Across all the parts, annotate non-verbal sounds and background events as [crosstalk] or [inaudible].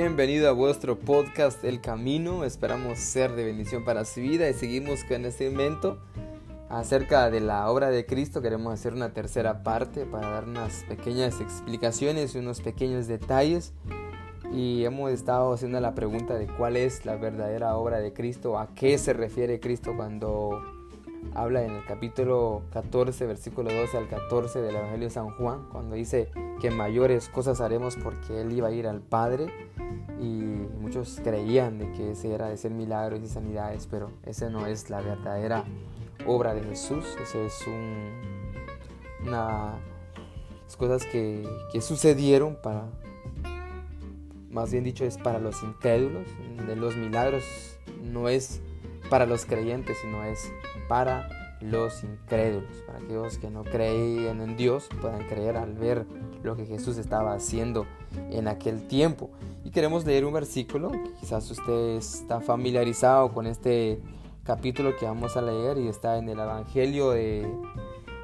bienvenido a vuestro podcast El Camino. Esperamos ser de bendición para su vida y seguimos con este evento acerca de la obra de Cristo. Queremos hacer una tercera parte para dar unas pequeñas explicaciones y unos pequeños detalles. Y hemos estado haciendo la pregunta de cuál es la verdadera obra de Cristo, a qué se refiere Cristo cuando habla en el capítulo 14, versículo 12 al 14 del Evangelio de San Juan, cuando dice que mayores cosas haremos porque Él iba a ir al Padre y muchos creían de que ese era de ser milagros y sanidades, pero ese no es la verdadera obra de Jesús, ese es un, una cosas que, que sucedieron para, más bien dicho, es para los incrédulos, de los milagros no es para los creyentes, sino es para los incrédulos, para aquellos que no creían en Dios puedan creer al ver lo que Jesús estaba haciendo en aquel tiempo. Y queremos leer un versículo, quizás usted está familiarizado con este capítulo que vamos a leer y está en el Evangelio de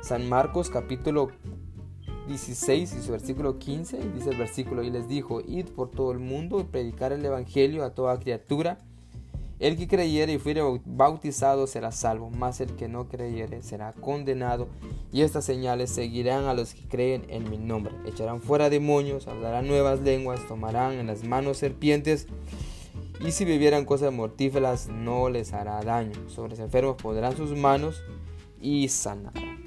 San Marcos capítulo 16 y su versículo 15, dice el versículo y les dijo, id por todo el mundo y predicar el Evangelio a toda criatura. El que creyere y fuere bautizado será salvo, mas el que no creyere será condenado. Y estas señales seguirán a los que creen en mi nombre. Echarán fuera demonios, hablarán nuevas lenguas, tomarán en las manos serpientes. Y si bebieran cosas mortíferas no les hará daño. Sobre los enfermos podrán sus manos y sanarán.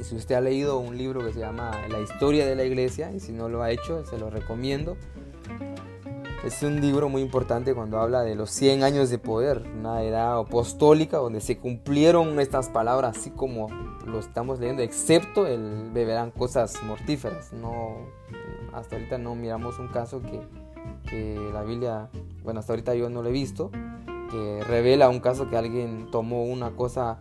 Y si usted ha leído un libro que se llama La historia de la iglesia, y si no lo ha hecho, se lo recomiendo. Es un libro muy importante cuando habla de los 100 años de poder, una edad apostólica donde se cumplieron estas palabras así como lo estamos leyendo, excepto el beberán cosas mortíferas. No, hasta ahorita no miramos un caso que, la Biblia, bueno, hasta ahorita yo no lo he visto, que revela un caso que alguien tomó una cosa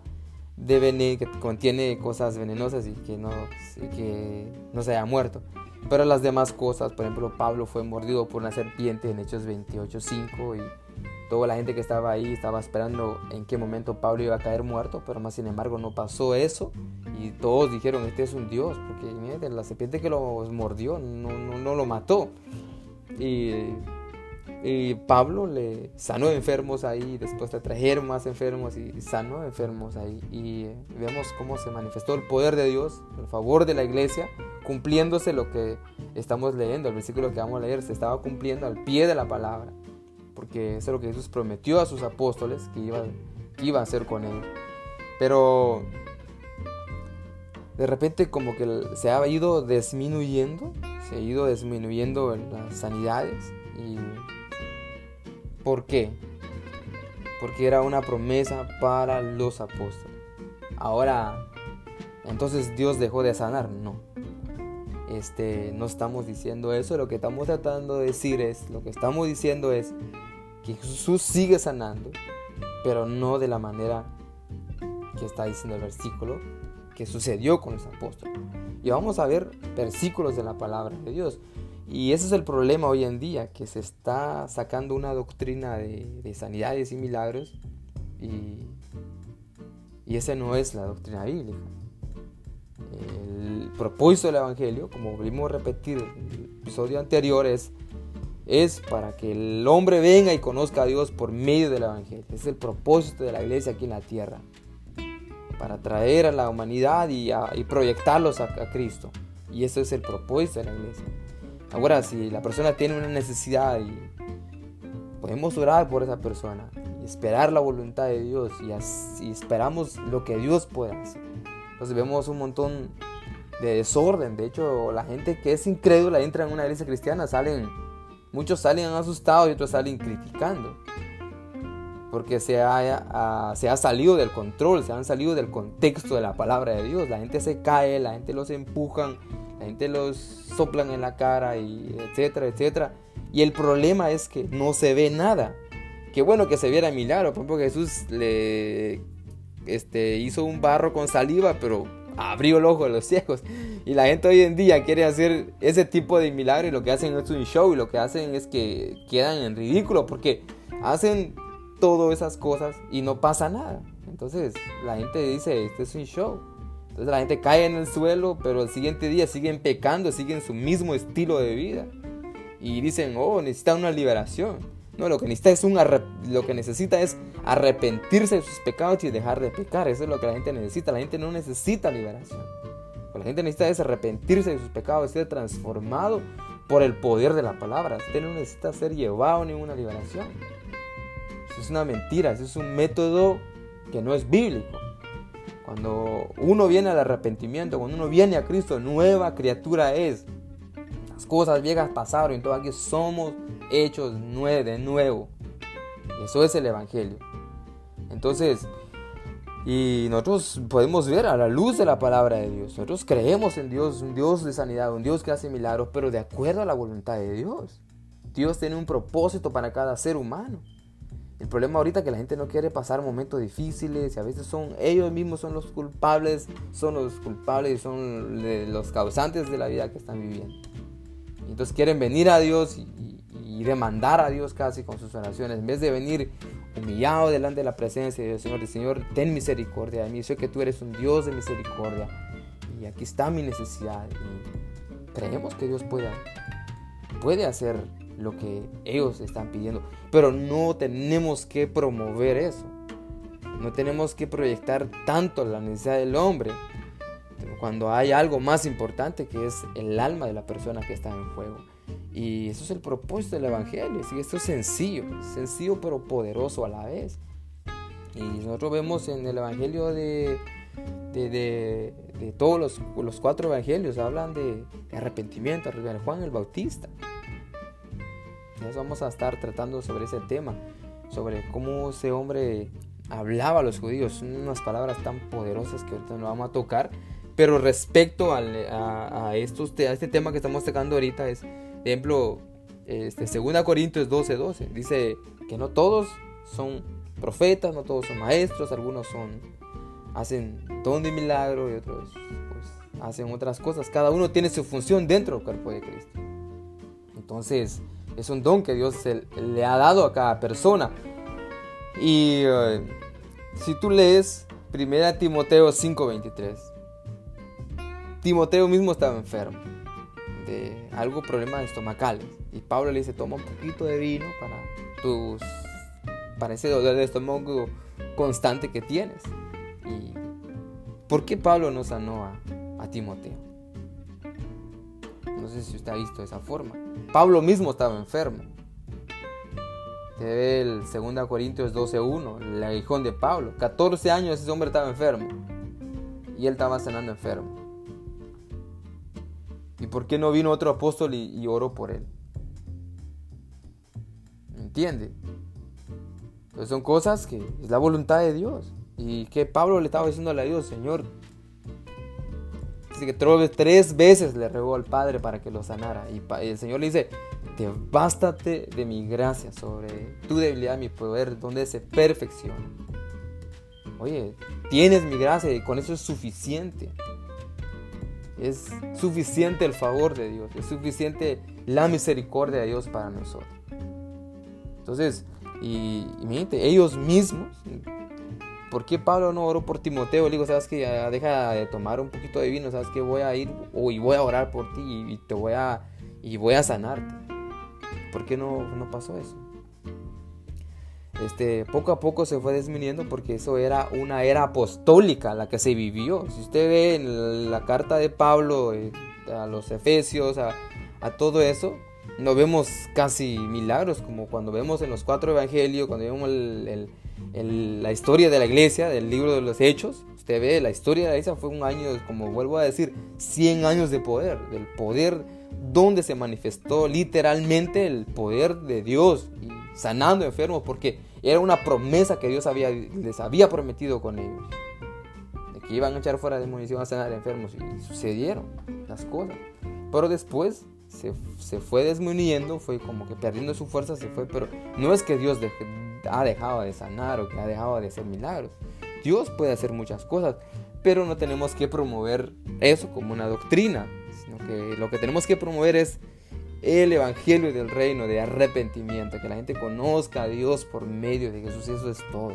de veneno, que contiene cosas venenosas y que no se haya muerto. Pero las demás cosas, por ejemplo, Pablo fue mordido por una serpiente en Hechos 28.5 y toda la gente que estaba ahí estaba esperando en qué momento Pablo iba a caer muerto, pero más sin embargo no pasó eso y todos dijeron, este es un Dios, porque la serpiente que lo mordió no, no, no lo mató. Y y Pablo le sanó enfermos ahí, después le trajeron más enfermos y sanó enfermos ahí. Y vemos cómo se manifestó el poder de Dios, el favor de la iglesia, cumpliéndose lo que estamos leyendo. El versículo que vamos a leer se estaba cumpliendo al pie de la palabra, porque eso es lo que Jesús prometió a sus apóstoles que iba, que iba a hacer con ellos. Pero de repente como que se ha ido disminuyendo, se ha ido disminuyendo las sanidades y ¿Por qué? Porque era una promesa para los apóstoles. Ahora, entonces Dios dejó de sanar, no. Este, no estamos diciendo eso, lo que estamos tratando de decir es, lo que estamos diciendo es que Jesús sigue sanando, pero no de la manera que está diciendo el versículo que sucedió con los apóstoles. Y vamos a ver versículos de la palabra de Dios. Y ese es el problema hoy en día, que se está sacando una doctrina de, sanidades y milagros y, y esa no es la doctrina bíblica. El propósito del Evangelio, como volvimos a repetir en el episodio es para que el hombre venga y conozca a Dios por medio del Evangelio. Ese es el propósito de la iglesia aquí en la tierra. Para traer a la humanidad y, proyectarlos a, a Cristo. Y eso es el propósito de la iglesia. Ahora, si la persona tiene una necesidad y podemos orar por esa persona y esperar la voluntad de Dios y, esperamos lo que Dios pueda hacer. Entonces vemos un montón de desorden. De hecho, la gente que es incrédula entra en una iglesia cristiana, salen, muchos salen asustados y otros salen criticando. Porque se ha, se ha salido del control, se han salido del contexto de la palabra de Dios. La gente se cae, la gente los empujan, la gente los soplan en la cara y etcétera, etcétera. Y el problema es que no se ve nada. Qué bueno que se viera milagro. Por ejemplo, Jesús le este, hizo un barro con saliva, pero abrió el ojo de los ciegos. Y la gente hoy en día quiere hacer ese tipo de milagro y lo que hacen es un show y lo que hacen es que quedan en ridículo porque hacen todas esas cosas y no pasa nada. Entonces la gente dice, este es un show. Entonces la gente cae en el suelo, pero el siguiente día siguen pecando, siguen su mismo estilo de vida. y dicen, oh, necesita una liberación. No, lo que necesita es un lo que necesita es arrepentirse de sus pecados y dejar de pecar. Eso es lo que la gente necesita. La gente no necesita liberación. Lo que la gente necesita es arrepentirse de sus pecados, ser transformado por el poder de la palabra. Usted no necesita ser llevado a ninguna liberación. Eso es una mentira, eso es un método que no es bíblico. Cuando uno viene al arrepentimiento, cuando uno viene a Cristo, nueva criatura es. Las cosas viejas pasaron todo aquí somos hechos de nuevo. Eso es el Evangelio. Entonces, y nosotros podemos ver a la luz de la palabra de Dios. Nosotros creemos en Dios, un Dios de sanidad, un Dios que hace milagros, pero de acuerdo a la voluntad de Dios. Dios tiene un propósito para cada ser humano. El problema ahorita es que la gente no quiere pasar momentos difíciles y a veces son ellos mismos son los culpables, son los culpables y son los causantes de la vida que están viviendo. Entonces quieren venir a Dios y, y demandar a Dios casi con sus oraciones, en vez de venir humillado delante de la presencia del Señor, el Señor, ten misericordia de mí, sé que tú eres un Dios de misericordia y aquí está mi necesidad. Y creemos que Dios pueda, puede hacer lo que ellos están pidiendo, pero no tenemos que promover eso. No tenemos que proyectar tanto la necesidad del hombre cuando hay algo más importante que es el alma de la persona que está en juego. Y eso es el propósito del Evangelio. ¿sí? Esto es sencillo, sencillo pero poderoso a la vez. Y nosotros vemos en el Evangelio de, de, de, todos los, los, cuatro Evangelios, hablan de, arrepentimiento, de Juan el Bautista. Vamos a estar tratando sobre ese tema, sobre cómo ese hombre hablaba a los judíos, unas palabras tan poderosas que ahorita no vamos a tocar. Pero respecto a, estos, a este tema que estamos tocando ahorita es ejemplo, este, 2 Corintios 12, 12, dice que no todos son profetas, no todos son maestros, algunos son, hacen don de milagro y otros pues, hacen otras cosas. Cada uno tiene su función dentro del cuerpo de Cristo. Entonces, es un don que Dios le ha dado a cada persona. Y eh, si tú lees 1 Timoteo 5:23, Timoteo mismo estaba enfermo algo problemas estomacales. Y Pablo le dice, toma un poquito de vino para tus para ese dolor de estómago constante que tienes. ¿Y por qué Pablo no sanó a Timoteo? No sé si usted ha visto esa forma. Pablo mismo estaba enfermo. Te ve el 2 Corintios 12.1, el aguijón de Pablo. 14 años ese hombre estaba enfermo. Y él estaba sanando enfermo. ¿Y por qué no vino otro apóstol y, oró por él? ¿Entiende? Entonces son cosas que es la voluntad de Dios. Y que Pablo le estaba diciendo a Dios, Señor. Así que tres veces le regó al Padre para que lo sanara. Y el Señor le dice, te bástate de mi gracia sobre tu debilidad, mi poder, donde se perfecciona. Oye, tienes mi gracia y con eso es suficiente. Es suficiente el favor de Dios, es suficiente la misericordia de Dios para nosotros. Entonces, y, y ellos mismos, ¿por qué Pablo no oró por Timoteo? Le digo, sabes que deja de tomar un poquito de vino, sabes que voy a ir y voy a orar por ti y, te voy a y voy a sanarte. ¿Por qué no, no pasó eso? este, poco a poco se fue disminuyendo porque eso era una era apostólica la que se vivió. Si usted ve en la carta de Pablo eh, a los Efesios, a, todo eso, no vemos casi milagros como cuando vemos en los cuatro evangelios, cuando vemos la historia de la iglesia, del libro de los Hechos. Usted ve, la historia de la iglesia fue un año, como vuelvo a decir, 100 años de poder, del poder donde se manifestó literalmente el poder de Dios y sanando enfermos, porque era una promesa que Dios había, les había prometido con ellos. De que iban a echar fuera demonios, iban a sanar enfermos. Y sucedieron las cosas. Pero después se, se, fue disminuyendo, fue como que perdiendo su fuerza, se fue. Pero no es que Dios ha dejado de sanar o que ha dejado de hacer milagros. Dios puede hacer muchas cosas, pero no tenemos que promover eso como una doctrina, sino que lo que tenemos que promover es el evangelio del reino de arrepentimiento, que la gente conozca a Dios por medio de Jesús, eso es todo.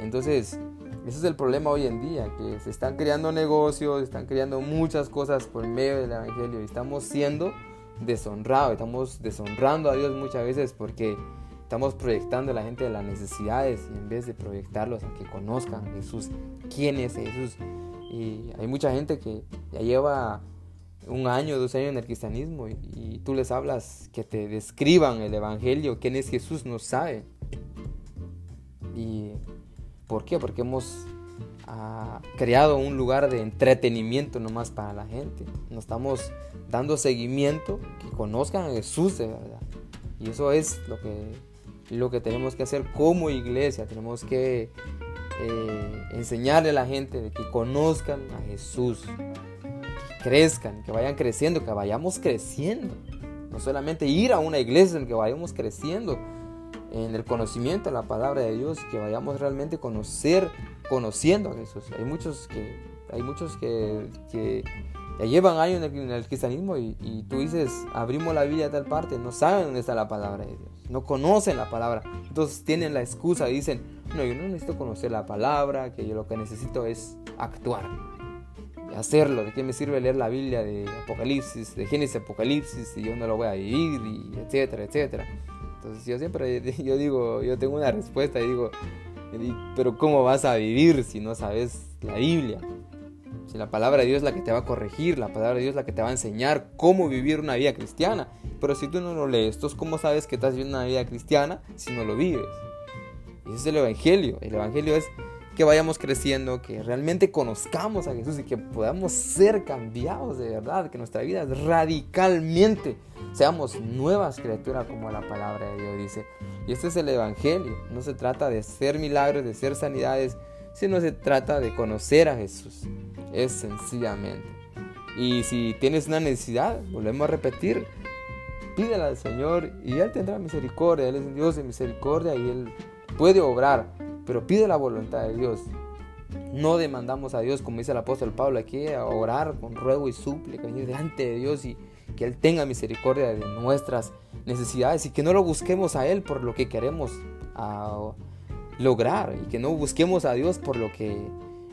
Entonces, ese es el problema hoy en día, que se están creando negocios, están creando muchas cosas por medio del evangelio y estamos siendo deshonrado, estamos deshonrando a Dios muchas veces porque estamos proyectando a la gente de las necesidades y en vez de proyectarlos a que conozcan Jesús, quién es Jesús. Y hay mucha gente que ya lleva un año, dos años en el cristianismo y, tú les hablas que te describan el Evangelio, quién es Jesús, no sabe. ¿Y por qué? Porque hemos ah, creado un lugar de entretenimiento nomás para la gente. Nos estamos dando seguimiento, que conozcan a Jesús de verdad. Y eso es lo que, lo que tenemos que hacer como iglesia. Tenemos que eh, enseñarle a la gente de que conozcan a Jesús crezcan, que vayan creciendo, que vayamos creciendo. No solamente ir a una iglesia, sino que vayamos creciendo en el conocimiento de la palabra de Dios, que vayamos realmente conocer, conociendo a Jesús. Hay muchos que, hay muchos que, ya llevan años en el, cristianismo y, y, tú dices, abrimos la Biblia a tal parte, no saben dónde está la palabra de Dios, no conocen la palabra. Entonces tienen la excusa y dicen, no, yo no necesito conocer la palabra, que yo lo que necesito es actuar hacerlo, de qué me sirve leer la Biblia de Apocalipsis, de Génesis Apocalipsis, y yo no lo voy a vivir, y etcétera, etcétera. Entonces yo siempre, [laughs] yo digo, yo tengo una respuesta y digo, pero ¿cómo vas a vivir si no sabes la Biblia? Si la palabra de Dios es la que te va a corregir, la palabra de Dios es la que te va a enseñar cómo vivir una vida cristiana. Pero si tú no lo lees, entonces ¿cómo sabes que estás viviendo una vida cristiana si no lo vives? Y ese es el Evangelio. El Evangelio es que vayamos creciendo, que realmente conozcamos a Jesús y que podamos ser cambiados de verdad, que nuestra vida radicalmente seamos nuevas criaturas como la palabra de Dios dice. Y este es el Evangelio, no se trata de ser milagros, de ser sanidades, sino se trata de conocer a Jesús. Es sencillamente. Y si tienes una necesidad, volvemos a repetir, pídele al Señor y Él tendrá misericordia. Él es Dios de misericordia y Él puede obrar pero pide la voluntad de Dios. No demandamos a Dios, como dice el apóstol Pablo, aquí a orar con ruego y súplica, venir delante de Dios y que Él tenga misericordia de nuestras necesidades y que no lo busquemos a Él por lo que queremos ah, lograr y que no busquemos a Dios por lo que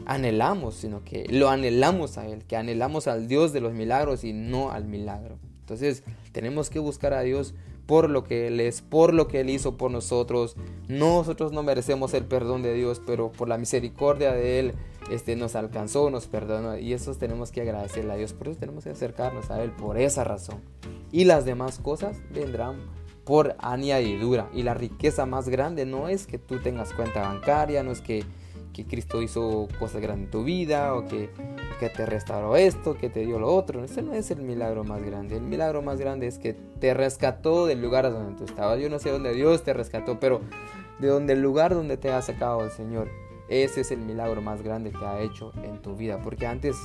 anhelamos, sino que lo anhelamos a Él, que anhelamos al Dios de los milagros y no al milagro. Entonces tenemos que buscar a Dios por lo que Él es, por lo que Él hizo por nosotros. Nosotros no merecemos el perdón de Dios, pero por la misericordia de Él este, nos alcanzó, nos perdonó. Y eso tenemos que agradecerle a Dios. Por eso tenemos que acercarnos a Él, por esa razón. Y las demás cosas vendrán por añadidura. Y la riqueza más grande no es que tú tengas cuenta bancaria, no es que que Cristo hizo cosas grandes en tu vida o que, que te restauró esto, que te dio lo otro. Ese no es el milagro más grande. El milagro más grande es que te rescató del lugar donde tú estabas. Yo no sé dónde Dios te rescató, pero de donde el lugar donde te ha sacado el Señor. Ese es el milagro más grande que ha hecho en tu vida. Porque antes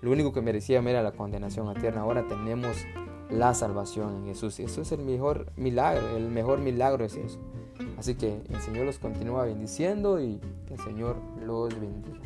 lo único que merecía era la condenación eterna. Ahora tenemos la salvación en Jesús. Eso es el mejor milagro. El mejor milagro es eso. Así que el Señor los continúa bendiciendo y que el Señor los bendiga.